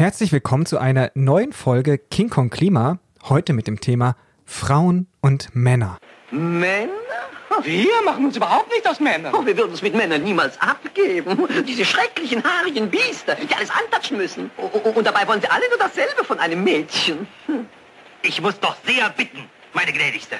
Herzlich willkommen zu einer neuen Folge King Kong Klima. Heute mit dem Thema Frauen und Männer. Männer? Wir machen uns überhaupt nicht aus Männern. Oh, wir würden uns mit Männern niemals abgeben. Diese schrecklichen, haarigen Biester, die alles antatschen müssen. O- o- Und dabei wollen sie alle nur dasselbe von einem Mädchen. Hm. Ich muss doch sehr bitten, meine Gnädigste.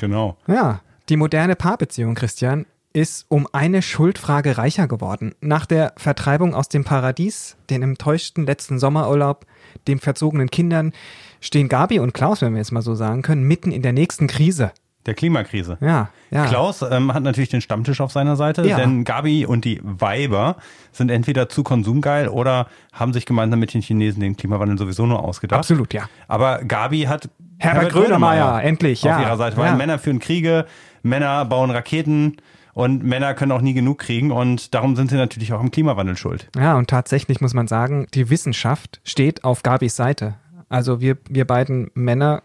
Genau. Ja, die moderne Paarbeziehung, Christian, ist um eine Schuldfrage reicher geworden. Nach der Vertreibung aus dem Paradies, den enttäuschten letzten Sommerurlaub, den verzogenen Kindern, stehen Gabi und Klaus, wenn wir jetzt mal so sagen können, mitten in der nächsten Krise. Der Klimakrise. Ja, ja. Klaus ähm, hat natürlich den Stammtisch auf seiner Seite, Ja. denn Gabi und die Weiber sind entweder zu konsumgeil oder haben sich gemeinsam mit den Chinesen den Klimawandel sowieso nur ausgedacht. Absolut, ja. Aber Gabi hat Herbert Grönemeyer, endlich, auf ja. ihrer Seite, weil Ja. Männer führen Kriege, Männer bauen Raketen und Männer können auch nie genug kriegen und darum sind sie natürlich auch im Klimawandel schuld. Ja, und tatsächlich muss man sagen, die Wissenschaft steht auf Gabis Seite. Also wir, wir beiden Männer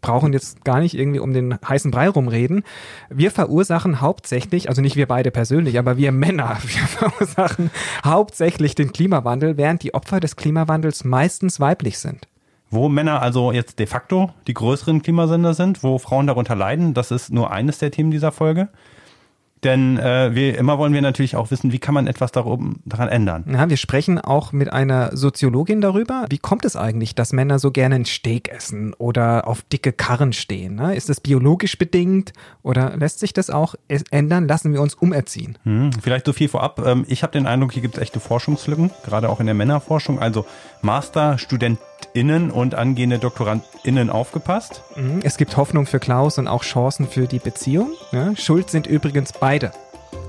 brauchen jetzt gar nicht irgendwie um den heißen Brei rumreden. Wir verursachen hauptsächlich, also nicht wir beide persönlich, aber wir Männer, wir verursachen hauptsächlich den Klimawandel, während die Opfer des Klimawandels meistens weiblich sind. Wo Männer also jetzt de facto die größeren Klimasender sind, wo Frauen darunter leiden, das ist nur eines der Themen dieser Folge. Denn äh, wir, immer wollen wir natürlich auch wissen, wie kann man etwas darum, daran ändern. Ja, wir sprechen auch mit einer Soziologin darüber. Wie kommt es eigentlich, dass Männer so gerne ein Steak essen oder auf dicke Karren stehen? Ne? Ist das biologisch bedingt oder lässt sich das auch ändern? Lassen wir uns umerziehen. Hm, vielleicht so viel vorab. Ähm, ich habe den Eindruck, hier gibt es echte Forschungslücken, gerade auch in der Männerforschung. Also Master-StudentInnen und angehende DoktorandInnen aufgepasst. Mhm. Es gibt Hoffnung für Klaus und auch Chancen für die Beziehung. Ne? Schuld sind übrigens beide.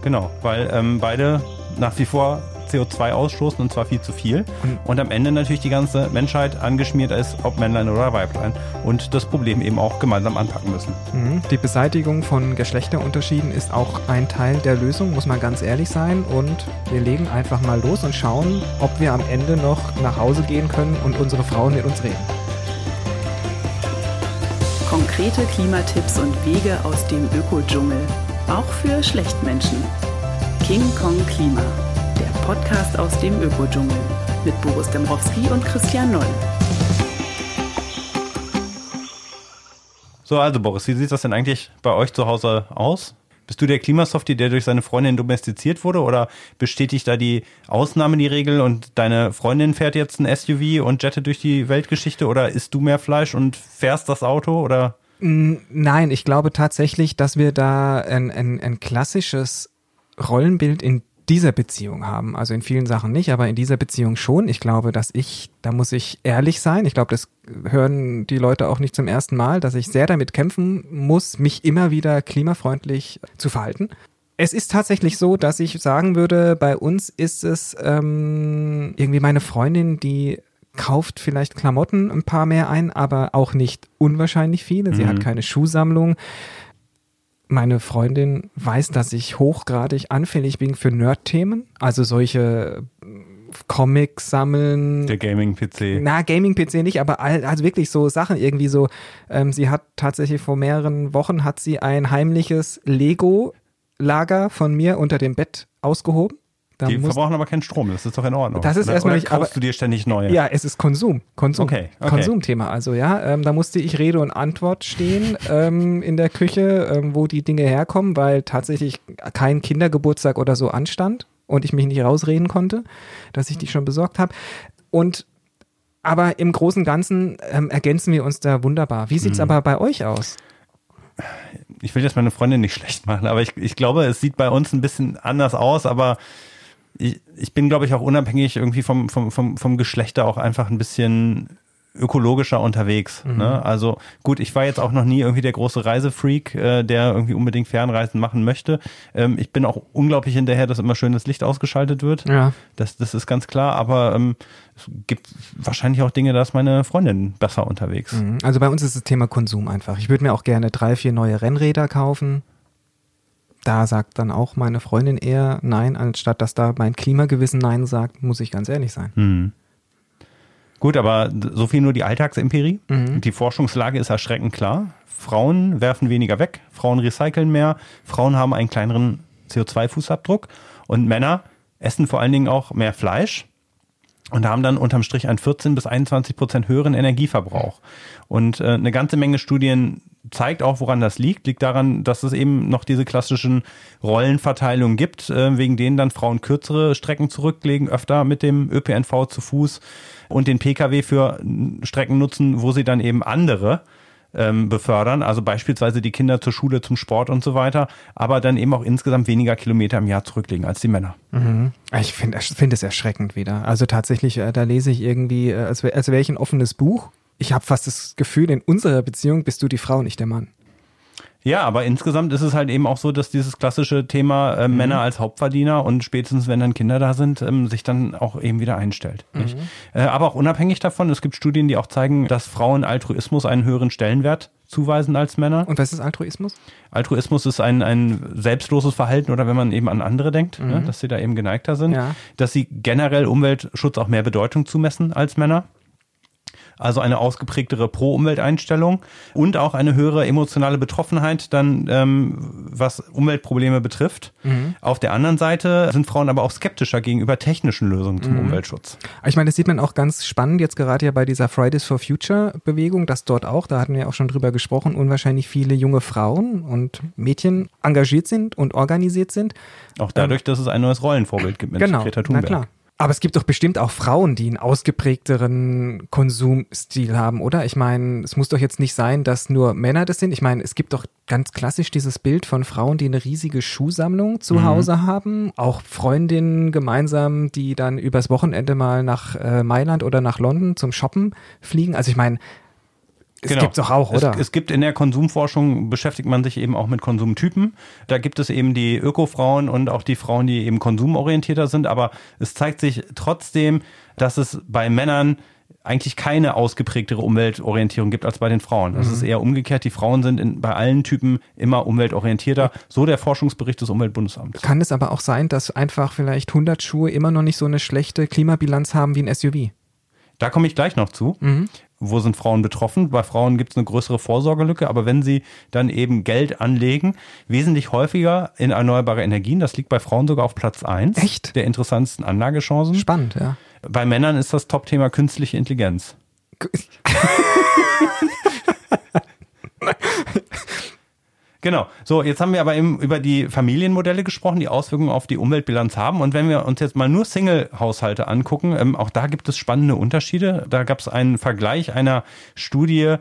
Genau, weil ähm, beide nach wie vor CO2 ausstoßen und zwar viel zu viel. Und am Ende natürlich die ganze Menschheit angeschmiert ist, ob Männlein oder Weiblein. Und das Problem eben auch gemeinsam anpacken müssen. Mhm. Die Beseitigung von Geschlechterunterschieden ist auch ein Teil der Lösung, muss man ganz ehrlich sein. Und wir legen einfach mal los und schauen, ob wir am Ende noch nach Hause gehen können und unsere Frauen mit uns reden. Konkrete Klimatipps und Wege aus dem Ökodschungel. Auch für Schlechtmenschen. King Kong Klima. Podcast aus dem Ökodschungel. Mit Boris Dembrowski und Christian Noll. So, also Boris, wie sieht das denn eigentlich bei euch zu Hause aus? Bist du der Klimasoftie, der durch seine Freundin domestiziert wurde oder bestätigt da die Ausnahme die Regel und deine Freundin fährt jetzt ein SUV und jettet durch die Weltgeschichte oder isst du mehr Fleisch und fährst das Auto oder? Nein, ich glaube tatsächlich, dass wir da ein, ein, ein klassisches Rollenbild in dieser Beziehung haben. Also in vielen Sachen nicht, aber in dieser Beziehung schon. Ich glaube, dass ich, da muss ich ehrlich sein. Ich glaube, das hören die Leute auch nicht zum ersten Mal, dass ich sehr damit kämpfen muss, mich immer wieder klimafreundlich zu verhalten. Es ist tatsächlich so, dass ich sagen würde, bei uns ist es ähm, irgendwie meine Freundin, die kauft vielleicht Klamotten ein paar mehr ein, aber auch nicht unwahrscheinlich viele. Sie hat keine Schuhsammlung. Meine Freundin weiß, dass ich hochgradig anfällig bin für Nerd-Themen, also solche Comics sammeln. Der Gaming-PC. Na, Gaming-PC nicht, aber all, also wirklich so Sachen irgendwie so. Ähm, sie hat tatsächlich vor mehreren Wochen hat sie ein heimliches Lego-Lager von mir unter dem Bett ausgehoben. Da Die muss- verbrauchen aber keinen Strom, das ist doch in Ordnung. Das ist Oder- erstmal oder nicht- kaufst aber- du dir ständig neue? Ja, es ist Konsum. Konsum. Okay, okay. Konsumthema. Also ja, ähm, da musste ich Rede und Antwort stehen ähm, in der Küche, ähm, wo die Dinge herkommen, weil tatsächlich kein Kindergeburtstag oder so anstand und ich mich nicht rausreden konnte, dass ich die schon besorgt habe. Und aber im Großen und Ganzen ähm, ergänzen wir uns da wunderbar. Wie Mhm. sieht's aber bei euch aus? ich will jetzt meine Freundin nicht schlecht machen, aber ich, ich glaube, es sieht bei uns ein bisschen anders aus, aber ich, ich bin, glaube ich, auch unabhängig irgendwie vom, vom, vom, vom Geschlechter auch einfach ein bisschen ökologischer unterwegs. Ne? Also gut, ich war jetzt auch noch nie irgendwie der große Reisefreak, äh, der irgendwie unbedingt Fernreisen machen möchte. Ähm, ich bin auch unglaublich hinterher, dass immer schön das Licht ausgeschaltet wird. Ja. Das, das ist ganz klar, aber ähm, es gibt wahrscheinlich auch Dinge, da ist meine Freundin besser unterwegs. Mhm. Also bei uns ist das Thema Konsum einfach. Ich würde mir auch gerne drei, vier neue Rennräder kaufen. Da sagt dann auch meine Freundin eher nein, anstatt dass da mein Klimagewissen nein sagt, muss ich ganz ehrlich sein. Mhm. Gut, aber so viel nur die Alltagsempirie. Mhm. Die Forschungslage ist erschreckend klar. Frauen werfen weniger weg, Frauen recyceln mehr, Frauen haben einen kleineren CO2-Fußabdruck und Männer essen vor allen Dingen auch mehr Fleisch. Und haben dann unterm Strich einen 14 bis 21 Prozent höheren Energieverbrauch. Und äh, eine ganze Menge Studien zeigt auch, woran das liegt. Liegt daran, dass es eben noch diese klassischen Rollenverteilungen gibt, äh, wegen denen dann Frauen kürzere Strecken zurücklegen, öfter mit dem ÖPNV zu Fuß und den Pkw für Strecken nutzen, wo sie dann eben andere ähm, befördern, also beispielsweise die Kinder zur Schule, zum Sport und so weiter, aber dann eben auch insgesamt weniger Kilometer im Jahr zurücklegen als die Männer. Mhm. Ich finde find es erschreckend wieder. Also tatsächlich, äh, da lese ich irgendwie, äh, als, als wäre ich ein offenes Buch. Ich habe fast das Gefühl, in unserer Beziehung bist du die Frau, nicht der Mann. Ja, aber insgesamt ist es halt eben auch so, dass dieses klassische Thema äh, mhm. Männer als Hauptverdiener und spätestens, wenn dann Kinder da sind, ähm, sich dann auch eben wieder einstellt. Mhm. Äh, aber auch unabhängig davon, es gibt Studien, die auch zeigen, dass Frauen Altruismus einen höheren Stellenwert zuweisen als Männer. Und was ist Altruismus? Altruismus ist ein, ein selbstloses Verhalten oder wenn man eben an andere denkt, ne, mhm. ne, dass sie da eben geneigter sind, ja. dass sie generell Umweltschutz auch mehr Bedeutung zumessen als Männer also eine ausgeprägtere Pro-Umwelteinstellung und auch eine höhere emotionale Betroffenheit dann, ähm, was Umweltprobleme betrifft. Mhm. Auf der anderen Seite sind Frauen aber auch skeptischer gegenüber technischen Lösungen zum mhm. Umweltschutz. Ich meine, das sieht man auch ganz spannend jetzt gerade ja bei dieser Fridays for Future Bewegung, dass dort auch, da hatten wir auch schon drüber gesprochen, unwahrscheinlich viele junge Frauen und Mädchen engagiert sind und organisiert sind. Auch dadurch, ähm, dass es ein neues Rollenvorbild gibt mit genau, Greta Thunberg. Na klar. Aber es gibt doch bestimmt auch Frauen, die einen ausgeprägteren Konsumstil haben, oder? Ich meine, es muss doch jetzt nicht sein, dass nur Männer das sind. Ich meine, es gibt doch ganz klassisch dieses Bild von Frauen, die eine riesige Schuhsammlung zu mhm. Hause haben. Auch Freundinnen gemeinsam, die dann übers Wochenende mal nach äh, Mailand oder nach London zum Shoppen fliegen. Also ich meine, es genau. gibt es doch auch, oder? Es, es, gibt in der Konsumforschung, beschäftigt man sich eben auch mit Konsumtypen. Da gibt es eben die Ökofrauen und auch die Frauen, die eben konsumorientierter sind. Aber es zeigt sich trotzdem, dass es bei Männern eigentlich keine ausgeprägtere Umweltorientierung gibt als bei den Frauen. Es mhm. ist eher umgekehrt. Die Frauen sind in, bei allen Typen immer umweltorientierter. So der Forschungsbericht des Umweltbundesamts. Kann es aber auch sein, dass einfach vielleicht 100 Schuhe immer noch nicht so eine schlechte Klimabilanz haben wie ein SUV? Da komme ich gleich noch zu. Mhm wo sind Frauen betroffen? Bei Frauen gibt es eine größere Vorsorgelücke, aber wenn sie dann eben Geld anlegen, wesentlich häufiger in erneuerbare Energien, das liegt bei Frauen sogar auf Platz 1 Echt? der interessantesten Anlagechancen. Spannend, ja. Bei Männern ist das Top-Thema künstliche Intelligenz. Genau. So, jetzt haben wir aber eben über die Familienmodelle gesprochen, die Auswirkungen auf die Umweltbilanz haben. Und wenn wir uns jetzt mal nur Single-Haushalte angucken, ähm, auch da gibt es spannende Unterschiede. Da gab es einen Vergleich einer Studie,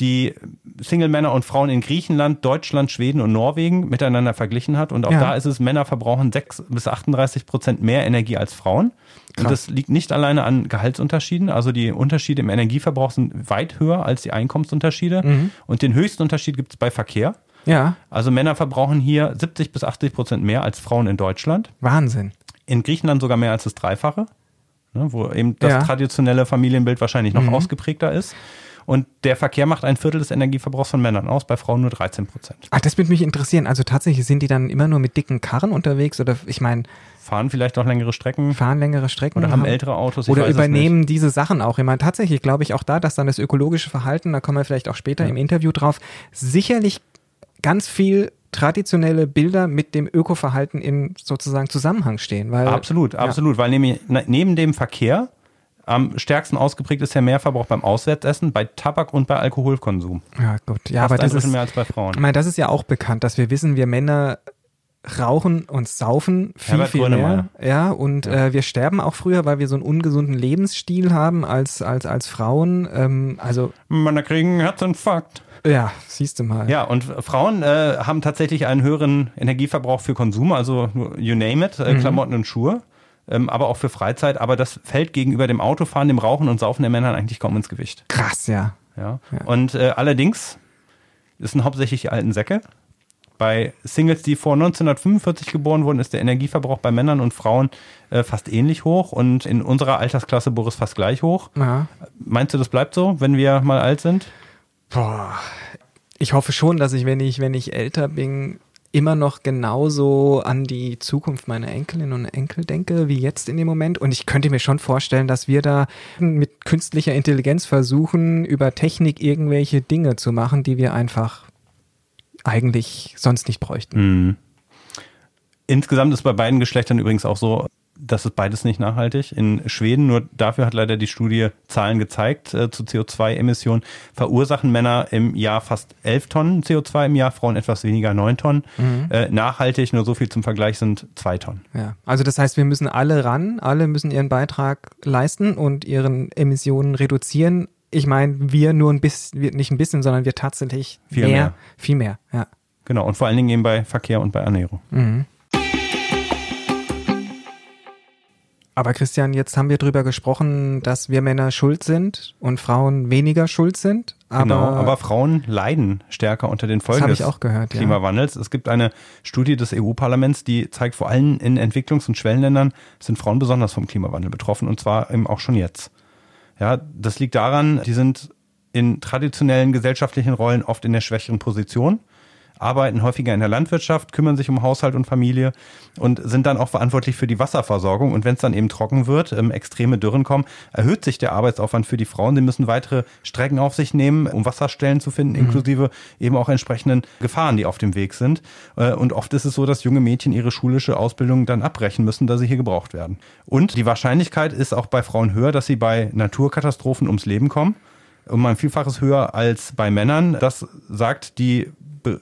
die Single-Männer und Frauen in Griechenland, Deutschland, Schweden und Norwegen miteinander verglichen hat. Und auch ja. da ist es, Männer verbrauchen 6 bis 38 Prozent mehr Energie als Frauen. Krass. Und das liegt nicht alleine an Gehaltsunterschieden. Also die Unterschiede im Energieverbrauch sind weit höher als die Einkommensunterschiede. Mhm. Und den höchsten Unterschied gibt es bei Verkehr. Ja. Also Männer verbrauchen hier 70 bis 80 Prozent mehr als Frauen in Deutschland. Wahnsinn. In Griechenland sogar mehr als das Dreifache, ne, wo eben das ja. traditionelle Familienbild wahrscheinlich noch mhm. ausgeprägter ist. Und der Verkehr macht ein Viertel des Energieverbrauchs von Männern aus, bei Frauen nur 13 Prozent. Ach, das würde mich interessieren. Also tatsächlich sind die dann immer nur mit dicken Karren unterwegs oder ich meine. Fahren vielleicht auch längere Strecken. Fahren längere Strecken. Oder haben, ältere Autos. oder übernehmen diese Sachen auch. Ich meine, tatsächlich glaube ich auch da, dass dann das ökologische Verhalten, da kommen wir vielleicht auch später ja. im Interview drauf, sicherlich ganz viel traditionelle Bilder mit dem Ökoverhalten in sozusagen Zusammenhang stehen. Weil, absolut, ja. absolut, weil neben, neben dem Verkehr am stärksten ausgeprägt ist der Mehrverbrauch beim Auswärtsessen, bei Tabak und bei Alkoholkonsum. Ja, gut. Ja, Fast aber das ist mehr als bei Frauen. Ich meine, das ist ja auch bekannt, dass wir wissen, wir Männer rauchen und saufen viel, Herbert viel mehr. Ja, und ja. Äh, wir sterben auch früher, weil wir so einen ungesunden Lebensstil haben als, als, als Frauen. Ähm, also Männer kriegen Herzinfarkt. Ja, siehst du mal. Ja, und Frauen äh, haben tatsächlich einen höheren Energieverbrauch für Konsum, also you name it, äh, mhm. Klamotten und Schuhe, ähm, aber auch für Freizeit. Aber das fällt gegenüber dem Autofahren, dem Rauchen und Saufen der Männern eigentlich kaum ins Gewicht. Krass, ja. Ja. ja. Und äh, allerdings das sind hauptsächlich die alten Säcke. Bei Singles, die vor 1945 geboren wurden, ist der Energieverbrauch bei Männern und Frauen äh, fast ähnlich hoch und in unserer Altersklasse, Boris, fast gleich hoch. Ja. Meinst du, das bleibt so, wenn wir mal alt sind? Boah, ich hoffe schon, dass ich, wenn ich, wenn ich älter bin, immer noch genauso an die Zukunft meiner Enkelin und Enkel denke, wie jetzt in dem Moment. Und ich könnte mir schon vorstellen, dass wir da mit künstlicher Intelligenz versuchen, über Technik irgendwelche Dinge zu machen, die wir einfach eigentlich sonst nicht bräuchten. Mhm. Insgesamt ist bei beiden Geschlechtern übrigens auch so, das ist beides nicht nachhaltig. In Schweden, nur dafür hat leider die Studie Zahlen gezeigt, äh, zu CO2-Emissionen verursachen Männer im Jahr fast 11 Tonnen CO2 im Jahr, Frauen etwas weniger, 9 Tonnen. Mhm. Äh, nachhaltig, nur so viel zum Vergleich, sind 2 Tonnen. Ja, also das heißt, wir müssen alle ran, alle müssen ihren Beitrag leisten und ihren Emissionen reduzieren. Ich meine, wir nur ein bisschen, nicht ein bisschen, sondern wir tatsächlich viel mehr, mehr. viel mehr, ja. Genau, und vor allen Dingen eben bei Verkehr und bei Ernährung. Mhm. Aber Christian, jetzt haben wir drüber gesprochen, dass wir Männer schuld sind und Frauen weniger schuld sind. Aber genau, aber Frauen leiden stärker unter den Folgen des ich auch gehört, Klimawandels. Ja. Es gibt eine Studie des EU-Parlaments, die zeigt, vor allem in Entwicklungs- und Schwellenländern sind Frauen besonders vom Klimawandel betroffen und zwar eben auch schon jetzt. Ja, das liegt daran, die sind in traditionellen gesellschaftlichen Rollen oft in der schwächeren Position arbeiten häufiger in der Landwirtschaft, kümmern sich um Haushalt und Familie und sind dann auch verantwortlich für die Wasserversorgung. Und wenn es dann eben trocken wird, ähm, extreme Dürren kommen, erhöht sich der Arbeitsaufwand für die Frauen. Sie müssen weitere Strecken auf sich nehmen, um Wasserstellen zu finden, mhm. inklusive eben auch entsprechenden Gefahren, die auf dem Weg sind. Äh, und oft ist es so, dass junge Mädchen ihre schulische Ausbildung dann abbrechen müssen, da sie hier gebraucht werden. Und die Wahrscheinlichkeit ist auch bei Frauen höher, dass sie bei Naturkatastrophen ums Leben kommen um ein Vielfaches höher als bei Männern. Das sagt die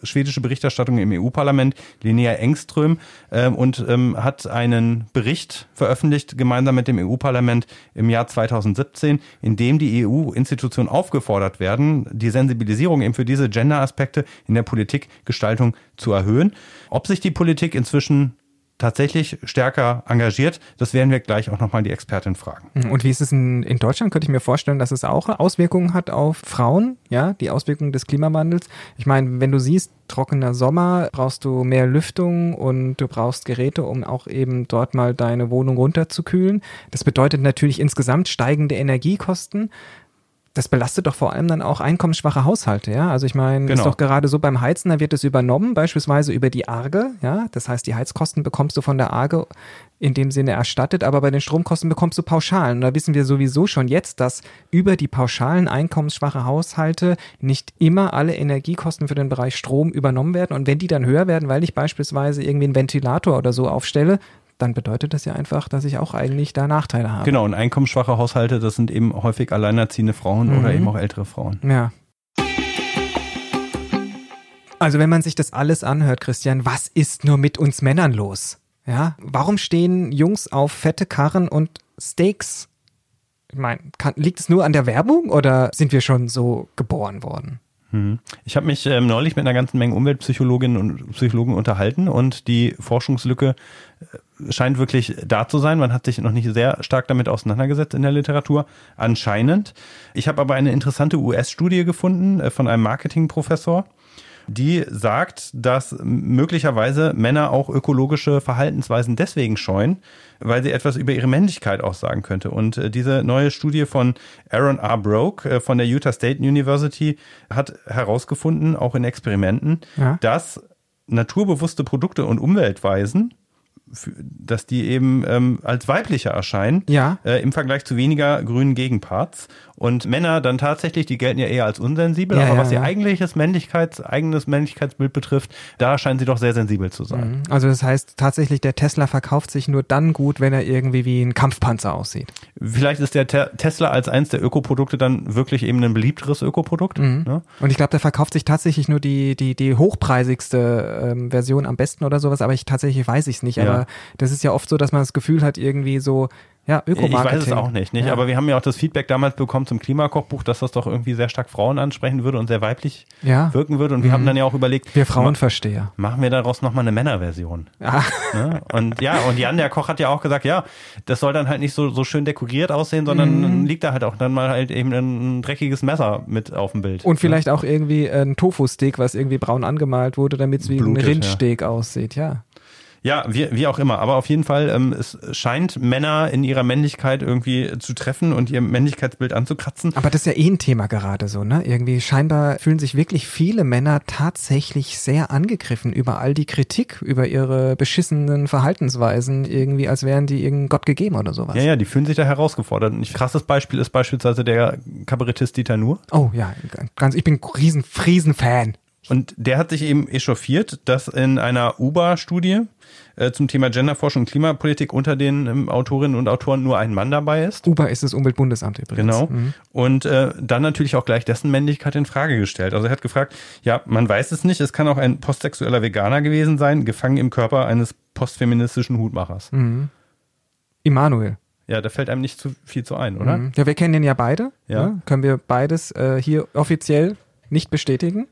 schwedische Berichterstattung im EU-Parlament, Linnea Engström, äh, und ähm, hat einen Bericht veröffentlicht, gemeinsam mit dem EU-Parlament im Jahr 2017, in dem die EU-Institutionen aufgefordert werden, die Sensibilisierung eben für diese Gender-Aspekte in der Politikgestaltung zu erhöhen. Ob sich die Politik inzwischen tatsächlich stärker engagiert. Das werden wir gleich auch nochmal die Expertin fragen. Mhm. Und wie ist es in, in Deutschland? Könnte ich mir vorstellen, dass es auch Auswirkungen hat auf Frauen, ja, die Auswirkungen des Klimawandels. Ich meine, wenn du siehst, trockener Sommer, brauchst du mehr Lüftung und du brauchst Geräte, um auch eben dort mal deine Wohnung runterzukühlen. Das bedeutet natürlich insgesamt steigende Energiekosten das belastet doch vor allem dann auch einkommensschwache Haushalte, ja. Also ich meine, genau. ist doch gerade so beim Heizen, da wird es übernommen, beispielsweise über die Arge, ja. Das heißt, die Heizkosten bekommst du von der Arge in dem Sinne erstattet, aber bei den Stromkosten bekommst du Pauschalen. Und da wissen wir sowieso schon jetzt, dass über die pauschalen einkommensschwache Haushalte nicht immer alle Energiekosten für den Bereich Strom übernommen werden. Und wenn die dann höher werden, weil ich beispielsweise irgendwie einen Ventilator oder so aufstelle, dann bedeutet das ja einfach, dass ich auch eigentlich da Nachteile habe. Genau, und einkommensschwache Haushalte, das sind eben häufig alleinerziehende Frauen mhm. oder eben auch ältere Frauen. Ja. Also wenn man sich das alles anhört, Christian, was ist nur mit uns Männern los? Ja, warum stehen Jungs auf fette Karren und Steaks? Ich meine, liegt es nur an der Werbung oder sind wir schon so geboren worden? Mhm. Ich habe mich ähm, neulich mit einer ganzen Menge Umweltpsychologinnen und Psychologen unterhalten und die Forschungslücke äh, scheint wirklich da zu sein. Man hat sich noch nicht sehr stark damit auseinandergesetzt in der Literatur, anscheinend. Ich habe aber eine interessante US-Studie gefunden äh, von einem Marketingprofessor, die sagt, dass möglicherweise Männer auch ökologische Verhaltensweisen deswegen scheuen, weil sie etwas über ihre Männlichkeit aussagen könnte. Und äh, diese neue Studie von Aaron R. Broke äh, von der Utah State University hat herausgefunden, auch in Experimenten, ja. dass naturbewusste Produkte und Umweltweisen dass die eben ähm, als weiblicher erscheinen ja. äh, im Vergleich zu weniger grünen Gegenparts. Und Männer dann tatsächlich, die gelten ja eher als unsensibel, ja, aber ja, was ihr eigentliches Männlichkeits, eigenes Männlichkeitsbild betrifft, da scheinen sie doch sehr sensibel zu sein. Mhm. Also das heißt tatsächlich, der Tesla verkauft sich nur dann gut, wenn er irgendwie wie ein Kampfpanzer aussieht. Vielleicht ist der Te Tesla als eins der Ökoprodukte dann wirklich eben ein beliebteres Ökoprodukt. Mhm. Ne? Und ich glaube, der verkauft sich tatsächlich nur die, die, die hochpreisigste ähm, Version am besten oder sowas, aber ich tatsächlich weiß ich es nicht. Aber das ist ja oft so, dass man das Gefühl hat, irgendwie so, ja, Ökomarketing. Ich weiß es auch nicht, nicht? Ja. aber wir haben ja auch das Feedback damals bekommen zum Klimakochbuch, dass das doch irgendwie sehr stark Frauen ansprechen würde und sehr weiblich ja. wirken würde. Und wir mhm. haben dann ja auch überlegt, wir Frauenversteher. Machen wir daraus nochmal eine Männerversion. Ja. Ne? Und ja, und Jan, der Koch, hat ja auch gesagt, ja, das soll dann halt nicht so, so schön dekoriert aussehen, sondern mhm. liegt da halt auch dann mal halt eben ein dreckiges Messer mit auf dem Bild. Und ne? vielleicht auch irgendwie ein Tofu-Steak, was irgendwie braun angemalt wurde, damit es wie Blutet, ein Rindsteak ja. aussieht, ja. Ja, wie, wie auch immer. Aber auf jeden Fall, ähm, es scheint Männer in ihrer Männlichkeit irgendwie zu treffen und ihr Männlichkeitsbild anzukratzen. Aber das ist ja eh ein Thema gerade so, ne? Irgendwie scheinbar fühlen sich wirklich viele Männer tatsächlich sehr angegriffen über all die Kritik, über ihre beschissenen Verhaltensweisen, irgendwie als wären die irgendein Gott gegeben oder sowas. Ja, ja, die fühlen sich da herausgefordert. Ein krasses Beispiel ist beispielsweise der Kabarettist Dieter Nuhr. Oh ja, ganz, ich bin riesen Friesen-Fan. Und der hat sich eben echauffiert, dass in einer UBA-Studie äh, zum Thema Genderforschung und Klimapolitik unter den ähm, Autorinnen und Autoren nur ein Mann dabei ist. UBA ist das Umweltbundesamt übrigens. Genau. Mhm. Und äh, dann natürlich auch gleich dessen Männlichkeit in Frage gestellt. Also er hat gefragt, ja, man weiß es nicht, es kann auch ein postsexueller Veganer gewesen sein, gefangen im Körper eines postfeministischen Hutmachers. Mhm. Immanuel. Ja, da fällt einem nicht zu viel zu ein, oder? Mhm. Ja, wir kennen den ja beide. Ja. Ne? Können wir beides äh, hier offiziell nicht bestätigen.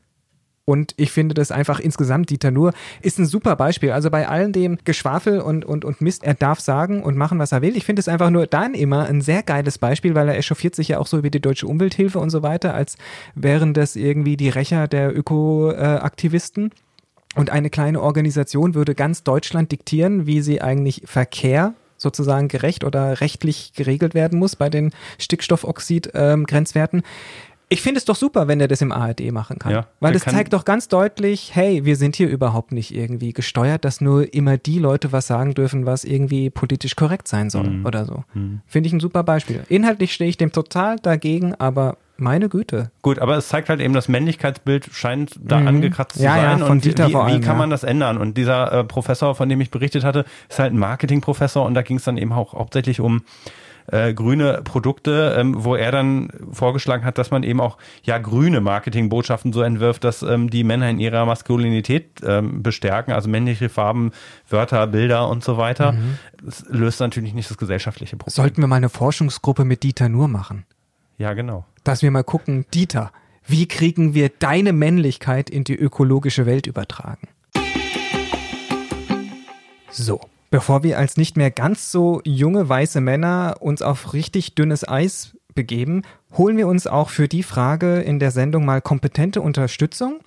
Und ich finde das einfach insgesamt, Dieter Nuhr ist ein super Beispiel. Also bei all dem Geschwafel und, und, und Mist, er darf sagen und machen, was er will. Ich finde es einfach nur dann immer ein sehr geiles Beispiel, weil er echauffiert sich ja auch so wie die Deutsche Umwelthilfe und so weiter, als wären das irgendwie die Rächer der Ökoaktivisten. Und eine kleine Organisation würde ganz Deutschland diktieren, wie sie eigentlich Verkehr sozusagen gerecht oder rechtlich geregelt werden muss bei den Stickstoffoxid-Grenzwerten. Ähm, ich finde es doch super, wenn er das im ARD machen kann. Ja, Weil das zeigt doch ganz deutlich, hey, wir sind hier überhaupt nicht irgendwie gesteuert, dass nur immer die Leute was sagen dürfen, was irgendwie politisch korrekt sein soll Mhm. oder so. Mhm. Finde ich ein super Beispiel. Inhaltlich stehe ich dem total dagegen, aber meine Güte. Gut, aber es zeigt halt eben, das Männlichkeitsbild scheint da Mhm. angekratzt zu Ja, ja, sein. von und Dieter wie, vor allem, wie kann ja. man das ändern? Und dieser äh, Professor, von dem ich berichtet hatte, ist halt ein Marketingprofessor und da ging es dann eben auch hauptsächlich um äh, grüne Produkte, ähm, wo er dann vorgeschlagen hat, dass man eben auch ja grüne Marketingbotschaften so entwirft, dass ähm, die Männer in ihrer Maskulinität ähm, bestärken, also männliche Farben, Wörter, Bilder und so weiter. Das löst natürlich nicht das gesellschaftliche Problem. Sollten wir mal eine Forschungsgruppe mit Dieter nur machen? Ja, genau. Dass wir mal gucken, Dieter, wie kriegen wir deine Männlichkeit in die ökologische Welt übertragen? So, bevor wir als nicht mehr ganz so junge weiße Männer uns auf richtig dünnes Eis begeben, holen wir uns auch für die Frage in der Sendung mal kompetente Unterstützung.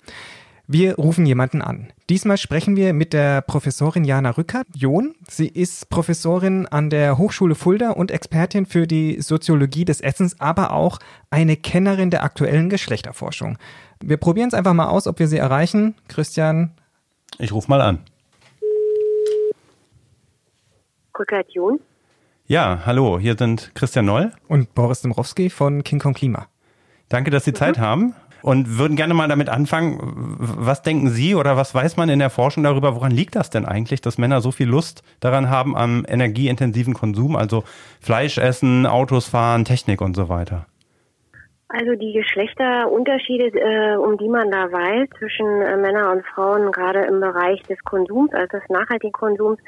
Wir rufen jemanden an. Diesmal sprechen wir mit der Professorin Jana Rückert, John. Sie ist Professorin an der Hochschule Fulda und Expertin für die Soziologie des Essens, aber auch eine Kennerin der aktuellen Geschlechterforschung. Wir probieren es einfach mal aus, ob wir sie erreichen. Christian, Ich rufe mal an. Rückert John. Ja, hallo, hier sind Christian Noll. und Boris Dembrowski von King Kong Klima. Danke, dass Sie Zeit haben und würden gerne mal damit anfangen. Was denken Sie oder was weiß man in der Forschung darüber? Woran liegt das denn eigentlich, dass Männer so viel Lust daran haben am energieintensiven Konsum, also Fleisch essen, Autos fahren, Technik und so weiter? Also die Geschlechterunterschiede, äh, um die man da weiß zwischen äh, Männern und Frauen, gerade im Bereich des Konsums, also des nachhaltigen Konsums,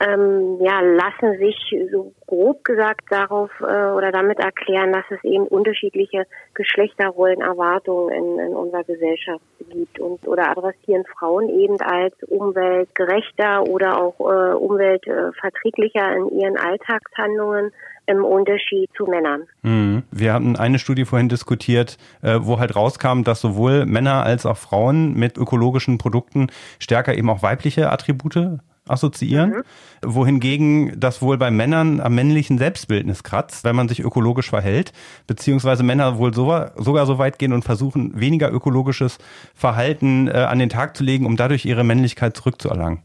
ähm, ja, lassen sich so grob gesagt darauf äh, oder damit erklären, dass es eben unterschiedliche Geschlechterrollenerwartungen in, in unserer Gesellschaft gibt und oder adressieren Frauen eben als umweltgerechter oder auch äh, umweltverträglicher in ihren Alltagshandlungen im Unterschied zu Männern. Mhm. Wir hatten eine Studie vorhin diskutiert, äh, wo halt rauskam, dass sowohl Männer als auch Frauen mit ökologischen Produkten stärker eben auch weibliche Attribute assoziieren, wohingegen das wohl bei Männern am männlichen Selbstbildnis kratzt, wenn man sich ökologisch verhält, beziehungsweise Männer wohl so, sogar so weit gehen und versuchen, weniger ökologisches Verhalten äh, an den Tag zu legen, um dadurch ihre Männlichkeit zurückzuerlangen.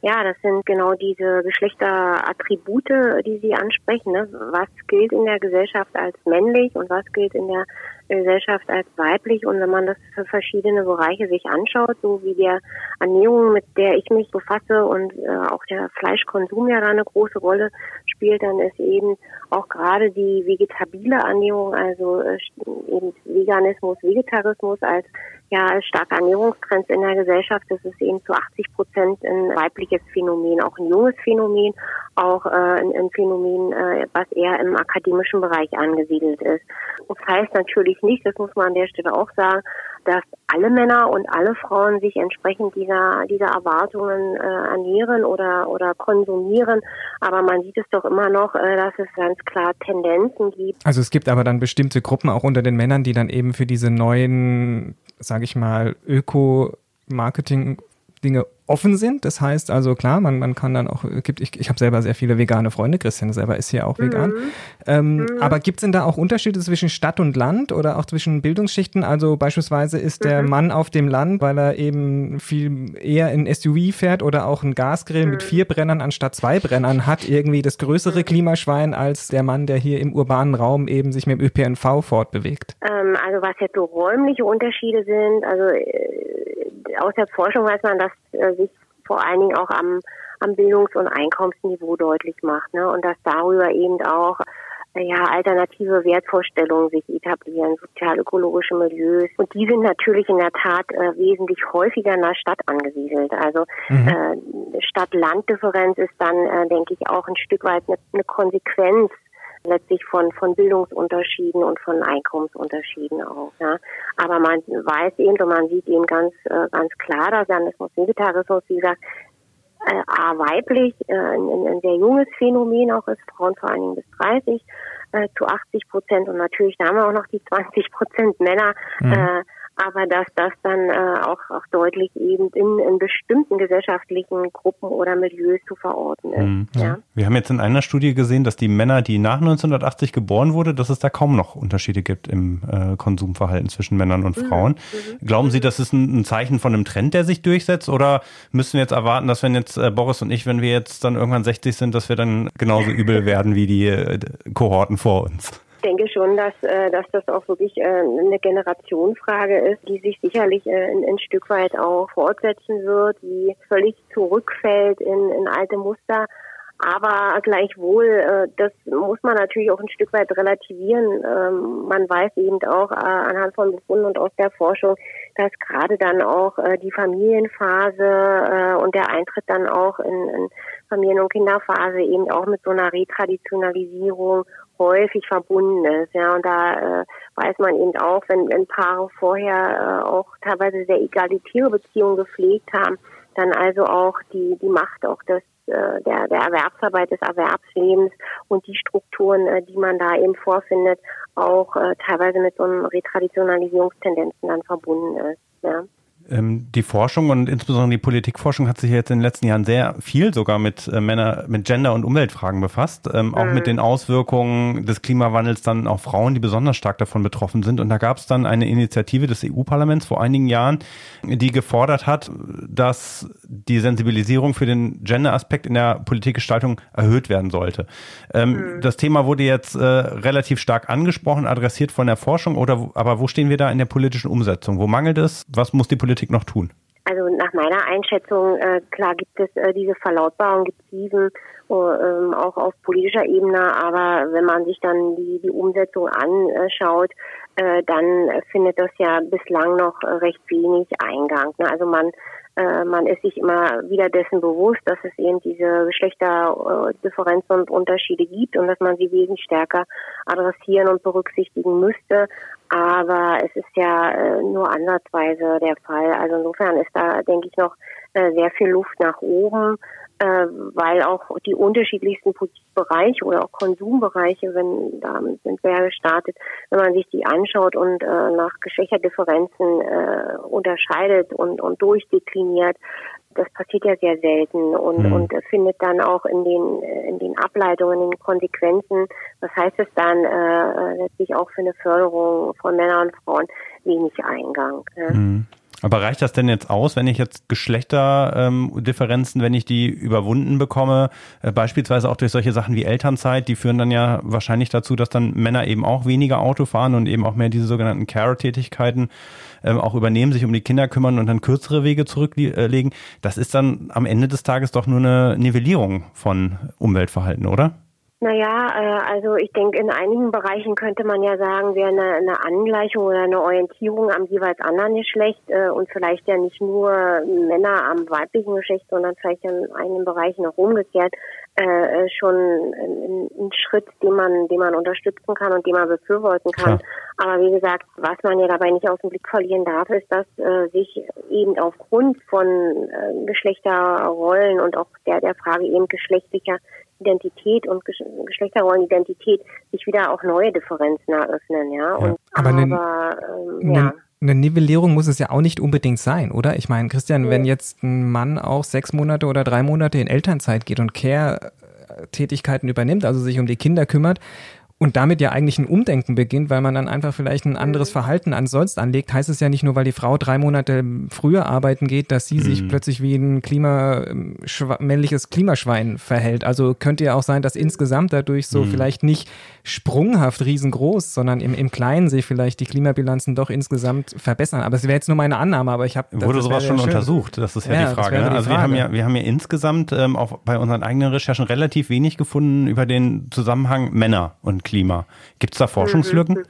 Ja, das sind genau diese Geschlechterattribute, die Sie ansprechen. Ne? Was gilt in der Gesellschaft als männlich und was gilt in der Gesellschaft als weiblich? Und wenn man das für verschiedene Bereiche sich anschaut, so wie der Ernährung, mit der ich mich befasse und äh, auch der Fleischkonsum ja da eine große Rolle spielt, dann ist eben auch gerade die vegetabile Ernährung, also äh, eben Veganismus, Vegetarismus als ja, als starke Ernährungstrends in der Gesellschaft. Das ist eben zu 80 Prozent ein weibliches Phänomen, auch ein junges Phänomen, auch äh, ein, ein Phänomen, äh, was eher im akademischen Bereich angesiedelt ist. Das heißt natürlich nicht, das muss man an der Stelle auch sagen, dass alle Männer und alle Frauen sich entsprechend dieser, dieser Erwartungen äh, ernähren oder, oder konsumieren. Aber man sieht es doch immer noch, äh, dass es ganz klar Tendenzen gibt. Also es gibt aber dann bestimmte Gruppen auch unter den Männern, die dann eben für diese neuen, sage ich mal, Öko-Marketing-Dinge offen sind. Das heißt also klar, man, man kann dann auch, gibt, ich, ich habe selber sehr viele vegane Freunde, Christian selber ist hier auch vegan. Ähm, Aber gibt es denn da auch Unterschiede zwischen Stadt und Land oder auch zwischen Bildungsschichten? Also beispielsweise ist der Mann auf dem Land, weil er eben viel eher ein SUV fährt oder auch ein Gasgrill mit vier Brennern anstatt zwei Brennern hat, irgendwie das größere Klimaschwein als der Mann, der hier im urbanen Raum eben sich mit dem ÖPNV fortbewegt. Ähm, also was jetzt so räumliche Unterschiede sind, also äh, aus der Forschung weiß man, dass äh, sich vor allen Dingen auch am, am Bildungs- und Einkommensniveau deutlich macht. Ne? Und dass darüber eben auch ja, alternative Wertvorstellungen sich etablieren, sozial-ökologische Milieus. Und die sind natürlich in der Tat äh, wesentlich häufiger in der Stadt angesiedelt. Also mhm. äh, Stadt-Land-Differenz ist dann, äh, denke ich, auch ein Stück weit eine, eine Konsequenz letztlich von, von Bildungsunterschieden und von Einkommensunterschieden auch. Ja. Aber man weiß eben und man sieht eben ganz, äh, ganz klar, dass Janismus Vegetarismus, wie gesagt, äh, A, weiblich, äh, ein, ein sehr junges Phänomen auch ist, Frauen vor allen Dingen bis 30 äh, zu 80 Prozent und natürlich da haben wir auch noch die 20 Prozent Männer, mhm. äh, aber dass das dann äh, auch, auch deutlich eben in, in bestimmten gesellschaftlichen Gruppen oder Milieus zu verorten ist. Mhm. Ja. Wir haben jetzt in einer Studie gesehen, dass die Männer, die nach 1980 geboren wurden, dass es da kaum noch Unterschiede gibt im äh, Konsumverhalten zwischen Männern und mhm. Frauen. Mhm. Glauben Sie, das ist ein, ein, Zeichen von einem Trend, der sich durchsetzt? Oder müssen wir jetzt erwarten, dass wenn jetzt äh, Boris und ich, wenn wir jetzt dann irgendwann 60 sind, dass wir dann genauso übel werden wie die äh, Kohorten vor uns? Ich denke schon, dass, äh, dass das auch wirklich äh, eine Generationenfrage ist, die sich sicherlich äh, ein, ein Stück weit auch fortsetzen wird, die völlig zurückfällt in, in alte Muster. Aber gleichwohl, äh, das muss man natürlich auch ein Stück weit relativieren. Ähm, man weiß eben auch äh, anhand von Befunden und aus der Forschung, dass gerade dann auch äh, die Familienphase äh, und der Eintritt dann auch in, in Familien- und Kinderphase eben auch mit so einer Retraditionalisierung häufig verbunden ist. Ja, und da äh, weiß man eben auch, wenn, wenn Paare vorher äh, auch teilweise sehr egalitäre Beziehungen gepflegt haben, dann also auch die, die Macht auch des äh, der, der Erwerbsarbeit, des Erwerbslebens und die Strukturen, äh, die man da eben vorfindet, auch äh, teilweise mit so einem Retraditionalisierungstendenzen dann verbunden ist. Ja. Ähm, die Forschung und insbesondere die Politikforschung hat sich jetzt in den letzten Jahren sehr viel sogar mit äh, Männer, mit Gender- und Umweltfragen befasst, ähm, auch mit mhm. den Auswirkungen des Klimawandels dann auf Frauen, die besonders stark davon betroffen sind. Und da gab es dann eine Initiative des EU-Parlaments vor einigen Jahren, die gefordert hat, dass die Sensibilisierung für den Gender-Aspekt in der Politikgestaltung erhöht werden sollte. Ähm, mhm. Das Thema wurde jetzt äh, relativ stark angesprochen, adressiert von der Forschung, oder aber wo stehen wir da in der politischen Umsetzung? Wo mangelt es? Was muss die Politik Politik noch tun? Also nach meiner Einschätzung, äh, klar gibt es äh, diese Verlautbarung, gibt es diesen äh, auch auf politischer Ebene, aber wenn man sich dann die, die Umsetzung anschaut, äh, dann findet das ja bislang noch recht wenig Eingang. Ne? Also man äh, man ist sich immer wieder dessen bewusst, dass es eben diese Geschlechterdifferenzen und Unterschiede gibt und dass man sie wesentlich stärker adressieren und berücksichtigen müsste. Aber es ist ja äh, nur ansatzweise der Fall. Also insofern ist da, denke ich, noch äh, sehr viel Luft nach oben äh, weil auch die unterschiedlichsten Bereiche oder auch Konsumbereiche, wenn da sind wir ja gestartet, wenn man sich die anschaut und nach Geschlechterdifferenzen unterscheidet und, und durchdekliniert, das passiert ja sehr selten und, mhm. und findet dann auch in den, in den Ableitungen, in den Konsequenzen, was heißt es dann äh, letztlich auch für eine Förderung von Männern und Frauen, wenig Eingang. Ne? Mhm. Aber reicht das denn jetzt aus, wenn ich jetzt Geschlechterdifferenzen, ähm, wenn ich die überwunden bekomme, äh, beispielsweise auch durch solche Sachen wie Elternzeit, die führen dann ja wahrscheinlich dazu, dass dann Männer eben auch weniger Auto fahren und eben auch mehr diese sogenannten Care-Tätigkeiten ähm, auch übernehmen, sich um die Kinder kümmern und dann kürzere Wege zurücklegen. Das ist dann am Ende des Tages doch nur eine Nivellierung von Umweltverhalten, oder? Naja, äh, also ich denke, in einigen Bereichen könnte man ja sagen, wäre eine, eine Angleichung oder eine Orientierung am jeweils anderen Geschlecht äh, und vielleicht ja nicht nur Männer am weiblichen Geschlecht, sondern vielleicht in einigen Bereichen auch umgekehrt äh, schon ein, ein Schritt, den man, den man unterstützen kann und den man befürworten kann. Klar. Aber wie gesagt, was man ja dabei nicht aus dem Blick verlieren darf, ist, dass äh, sich eben aufgrund von äh, Geschlechterrollen und auch der der Frage eben geschlechtlicher Identität und Geschlechterrollenidentität sich wieder auch neue Differenzen eröffnen, ja. Und, aber, aber eine, ähm, ja. Eine Nivellierung muss es ja auch nicht unbedingt sein, oder? Ich meine, Christian, wenn jetzt ein Mann auch sechs Monate oder drei Monate in Elternzeit geht und Care-Tätigkeiten übernimmt, also sich um die Kinder kümmert, und damit ja eigentlich ein Umdenken beginnt, weil man dann einfach vielleicht ein anderes Verhalten ansonsten anlegt, heißt es ja nicht nur, weil die Frau drei Monate früher arbeiten geht, dass sie sich plötzlich wie ein Klima, männliches Klimaschwein verhält. Also könnte ja auch sein, dass insgesamt dadurch so vielleicht nicht sprunghaft riesengroß, sondern im, im Kleinen sich vielleicht die Klimabilanzen doch insgesamt verbessern. Aber es wäre jetzt nur meine Annahme, aber ich habe Wurde sowas schon schön. untersucht? Das ist ja, Ja, die Frage. Ne? die Also wir haben Frage. ja, wir haben ja insgesamt ähm, auch bei unseren eigenen Recherchen relativ wenig gefunden über den Zusammenhang Männer und Klima. Gibt es da Forschungslücken?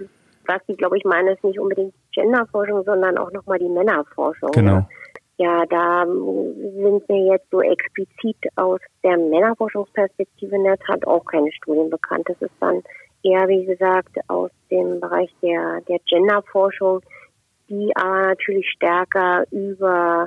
Was Sie, glaube ich, meinen, ist nicht unbedingt Genderforschung, sondern auch nochmal die Männerforschung. Genau. Ja, da ähm, sind mir jetzt so explizit aus der Männerforschungsperspektive in der Tat auch keine Studien bekannt. Das ist dann eher, wie gesagt, aus dem Bereich der, der Genderforschung, die aber natürlich stärker über,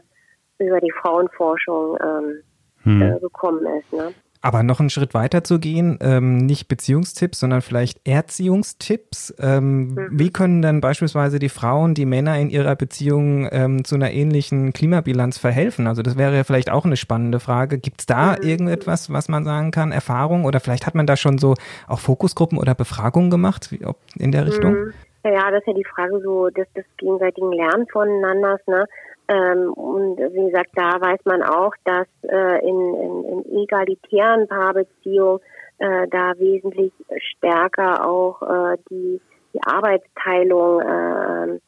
über die Frauenforschung ähm, Hm. äh, gekommen ist. Ne? Aber noch einen Schritt weiter zu gehen, ähm, nicht Beziehungstipps, sondern vielleicht Erziehungstipps. Ähm, Wie können dann beispielsweise die Frauen, die Männer in ihrer Beziehung ähm, zu einer ähnlichen Klimabilanz verhelfen? Also das wäre ja vielleicht auch eine spannende Frage. Gibt es da irgendetwas, was man sagen kann, Erfahrung? Oder vielleicht hat man da schon so auch Fokusgruppen oder Befragungen gemacht wie, ob, in der Richtung? Mhm. Ja, das ist ja die Frage so des, des gegenseitigen Lernens voneinander. Ne? Ähm, und wie gesagt, da weiß man auch, dass äh, in, in, in egalitären Paarbeziehungen äh, da wesentlich stärker auch äh, die, die Arbeitsteilung äh,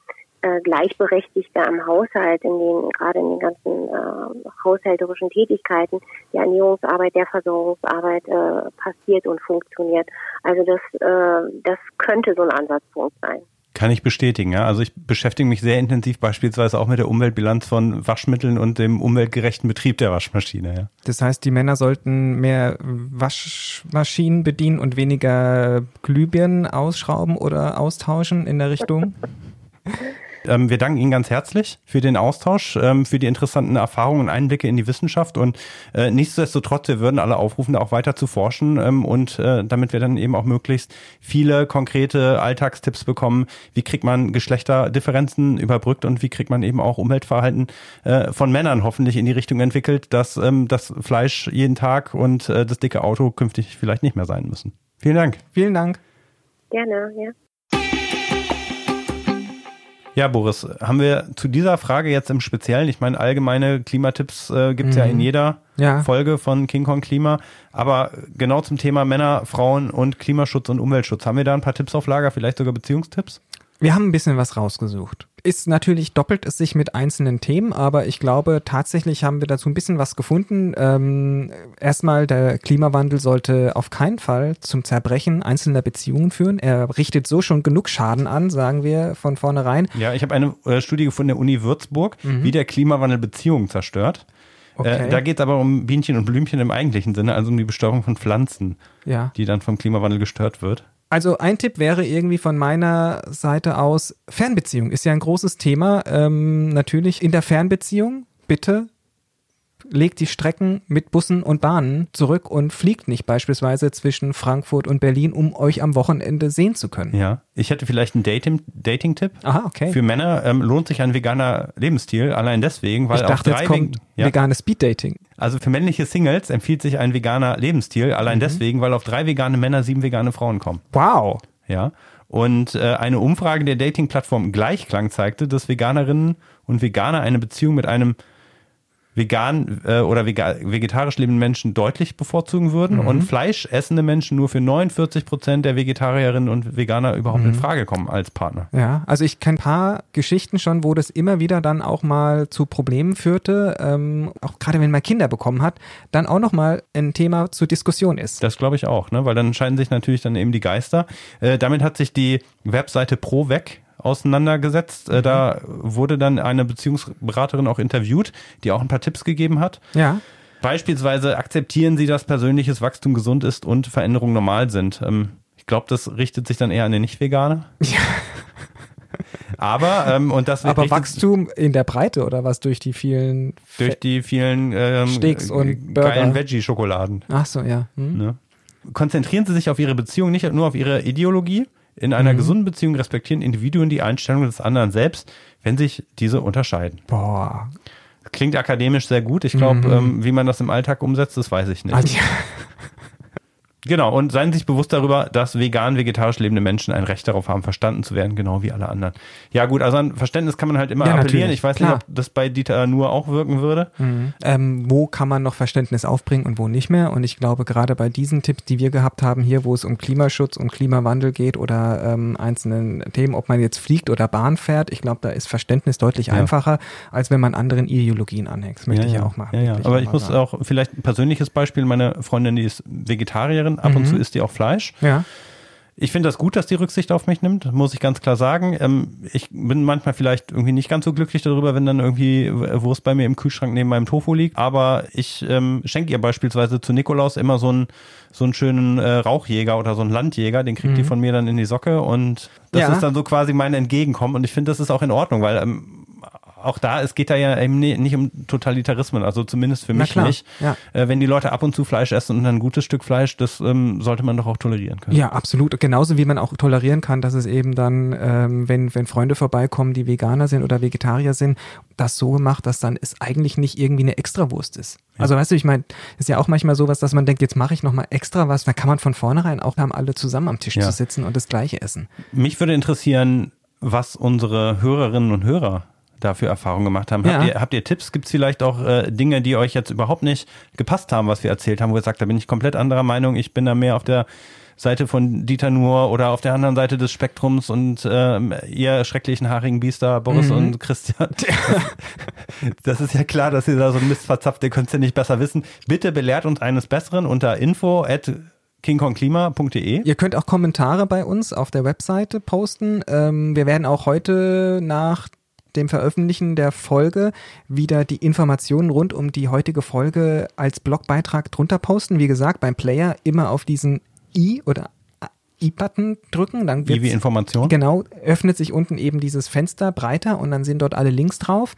äh, gleichberechtigter am Haushalt, in den gerade in den ganzen äh, haushälterischen Tätigkeiten, die Ernährungsarbeit, der Versorgungsarbeit äh, passiert und funktioniert. Also das, äh, das könnte so ein Ansatzpunkt sein. Kann ich bestätigen, ja. Also ich beschäftige mich sehr intensiv beispielsweise auch mit der Umweltbilanz von Waschmitteln und dem umweltgerechten Betrieb der Waschmaschine, ja. Das heißt, die Männer sollten mehr Waschmaschinen bedienen und weniger Glühbirnen ausschrauben oder austauschen in der Richtung? Ähm, wir danken Ihnen ganz herzlich für den Austausch, ähm, für die interessanten Erfahrungen und Einblicke in die Wissenschaft und äh, nichtsdestotrotz, wir würden alle aufrufen, da auch weiter zu forschen ähm, und äh, damit wir dann eben auch möglichst viele konkrete Alltagstipps bekommen, wie kriegt man Geschlechterdifferenzen überbrückt und wie kriegt man eben auch Umweltverhalten äh, von Männern hoffentlich in die Richtung entwickelt, dass ähm, das Fleisch jeden Tag und äh, das dicke Auto künftig vielleicht nicht mehr sein müssen. Vielen Dank. Vielen Dank. Gerne, ja. Ja, Boris, haben wir zu dieser Frage jetzt im Speziellen, ich meine, allgemeine Klimatipps äh, gibt's ja in jeder Ja. Folge von King Kong Klima, aber genau zum Thema Männer, Frauen und Klimaschutz und Umweltschutz, haben wir da ein paar Tipps auf Lager, vielleicht sogar Beziehungstipps? Wir haben ein bisschen was rausgesucht. Ist natürlich doppelt es sich mit einzelnen Themen, aber ich glaube, tatsächlich haben wir dazu ein bisschen was gefunden. Ähm, erstmal, der Klimawandel sollte auf keinen Fall zum Zerbrechen einzelner Beziehungen führen. Er richtet so schon genug Schaden an, sagen wir von vornherein. Ja, ich habe eine äh, Studie gefunden der Uni Würzburg, wie der Klimawandel Beziehungen zerstört. Okay. Äh, da geht es aber um Bienchen und Blümchen im eigentlichen Sinne, also um die Bestäubung von Pflanzen, Ja. die dann vom Klimawandel gestört wird. Also ein Tipp wäre irgendwie von meiner Seite aus, Fernbeziehung ist ja ein großes Thema. Ähm, natürlich in der Fernbeziehung, bitte legt die Strecken mit Bussen und Bahnen zurück und fliegt nicht beispielsweise zwischen Frankfurt und Berlin, um euch am Wochenende sehen zu können. Ja, ich hätte vielleicht einen Dating- Dating-Tipp. Aha, okay. Für Männer ähm, lohnt sich ein veganer Lebensstil, allein deswegen, weil ich dachte, auf drei jetzt kommt ja, veganes Speeddating. Also für männliche Singles empfiehlt sich ein veganer Lebensstil, Mhm. allein deswegen, weil auf drei vegane Männer sieben vegane Frauen kommen. Wow. Ja. Und äh, eine Umfrage der Dating-Plattform Gleichklang zeigte, dass Veganerinnen und Veganer eine Beziehung mit einem vegan äh, oder vega vegetarisch lebenden Menschen deutlich bevorzugen würden Mhm. und fleischessende Menschen nur für 49 Prozent der Vegetarierinnen und Veganer überhaupt Mhm. in Frage kommen als Partner. Ja, also ich kenne ein paar Geschichten schon, wo das immer wieder dann auch mal zu Problemen führte, ähm, auch gerade wenn man Kinder bekommen hat, dann auch nochmal ein Thema zur Diskussion ist. Das glaube ich auch, ne? weil dann scheiden sich natürlich dann eben die Geister. Äh, damit hat sich die Webseite ProVec auseinandergesetzt. Äh, da wurde dann eine Beziehungsberaterin auch interviewt, die auch ein paar Tipps gegeben hat. Ja. Beispielsweise akzeptieren Sie, dass persönliches Wachstum gesund ist und Veränderungen normal sind. Ähm, ich glaube, das richtet sich dann eher an den Nicht-Veganer. Ja. Aber, ähm, und das Aber Wachstum in der Breite oder was durch die vielen durch die vielen ähm, Steaks und äh, Burger. geilen Veggie-Schokoladen. Ach so, ja. Hm? Ne? Konzentrieren Sie sich auf Ihre Beziehung, nicht nur auf Ihre Ideologie. In einer gesunden Beziehung respektieren Individuen die Einstellung des anderen selbst, wenn sich diese unterscheiden. Boah. Klingt akademisch sehr gut. Ich glaube, ähm, wie man das im Alltag umsetzt, das weiß ich nicht. Also. Genau, und seien Sie sich bewusst darüber, dass vegan, vegetarisch lebende Menschen ein Recht darauf haben, verstanden zu werden, genau wie alle anderen. Ja gut, also an Verständnis kann man halt immer Ja, appellieren. natürlich, Ich weiß klar. nicht, ob das bei Dieter nur auch wirken würde. ähm, wo kann man noch Verständnis aufbringen und wo nicht mehr. Und ich glaube, gerade bei diesen Tipps, die wir gehabt haben hier, wo es um Klimaschutz, um Klimawandel geht oder ähm, einzelnen Themen, ob man jetzt fliegt oder Bahn fährt, ich glaube, da ist Verständnis deutlich Ja. einfacher, als wenn man anderen Ideologien anhängt. Das möchte ich ja auch machen. Ja, ja. Aber ich muss sagen. auch vielleicht ein persönliches Beispiel. Meine Freundin, die ist Vegetarierin, ab Mhm. und zu isst die auch Fleisch. Ja, Ich finde das gut, dass die Rücksicht auf mich nimmt, muss ich ganz klar sagen. Ähm, ich bin manchmal vielleicht irgendwie nicht ganz so glücklich darüber, wenn dann irgendwie Wurst bei mir im Kühlschrank neben meinem Tofu liegt. Aber ich ähm, schenke ihr beispielsweise zu Nikolaus immer so einen so einen schönen äh, Rauchjäger oder so einen Landjäger, den kriegt die von mir dann in die Socke und das Mhm. Ja. ist dann so quasi mein Entgegenkommen und ich finde, das ist auch in Ordnung, weil ähm, auch da, es geht da ja eben nicht um Totalitarismen, also zumindest für mich nicht. ja. Äh, wenn die Leute ab und zu Fleisch essen und ein gutes Stück Fleisch, das ähm, sollte man doch auch tolerieren können. Ja, absolut. Genauso wie man auch tolerieren kann, dass es eben dann, ähm, wenn, wenn Freunde vorbeikommen, die Veganer sind oder Vegetarier sind, das so gemacht, dass dann es eigentlich nicht irgendwie eine Extrawurst ist. Also weißt du, ich meine, ist ja auch manchmal sowas, dass man denkt, jetzt mache ich nochmal extra was. Da kann man von vornherein auch haben, alle zusammen am Tisch Ja. zu sitzen und das Gleiche essen. Mich würde interessieren, was unsere Hörerinnen und Hörer da für Erfahrungen gemacht haben. Habt, Ja. ihr, habt ihr Tipps? Gibt es vielleicht auch äh, Dinge, die euch jetzt überhaupt nicht gepasst haben, was wir erzählt haben, wo ihr sagt, da bin ich komplett anderer Meinung, ich bin da mehr auf der Seite von Dieter Nuhr oder auf der anderen Seite des Spektrums und ähm, ihr schrecklichen haarigen Biester, Boris Mhm. und Christian. Das ist ja klar, dass ihr da so ein Mist verzapft, ihr könnt es ja nicht besser wissen. Bitte belehrt uns eines Besseren unter info at kingkongklima.de. Ihr könnt auch Kommentare bei uns auf der Webseite posten. Ähm, wir werden auch heute nach dem Veröffentlichen der Folge wieder die Informationen rund um die heutige Folge als Blogbeitrag drunter posten. Wie gesagt, beim Player immer auf diesen i oder i-Button drücken, dann Wie wie Information. Genau, öffnet sich unten eben dieses Fenster breiter und dann sind dort alle Links drauf.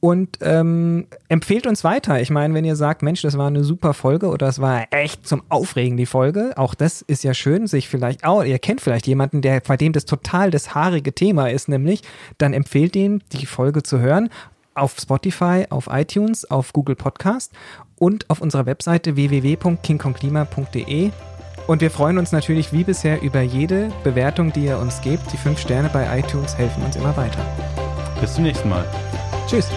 Und ähm, empfehlt uns weiter. Ich meine, wenn ihr sagt, Mensch, das war eine super Folge oder es war echt zum Aufregen die Folge, auch das ist ja schön, sich vielleicht, oh, ihr kennt vielleicht jemanden, der bei dem das total das haarige Thema ist, nämlich, dann empfehlt dem, die Folge zu hören auf Spotify, auf iTunes, auf Google Podcast und auf unserer Webseite www.kingkongklima.de. Und wir freuen uns natürlich wie bisher über jede Bewertung, die ihr uns gebt. Die fünf Sterne bei iTunes helfen uns immer weiter. Bis zum nächsten Mal. Tschüss.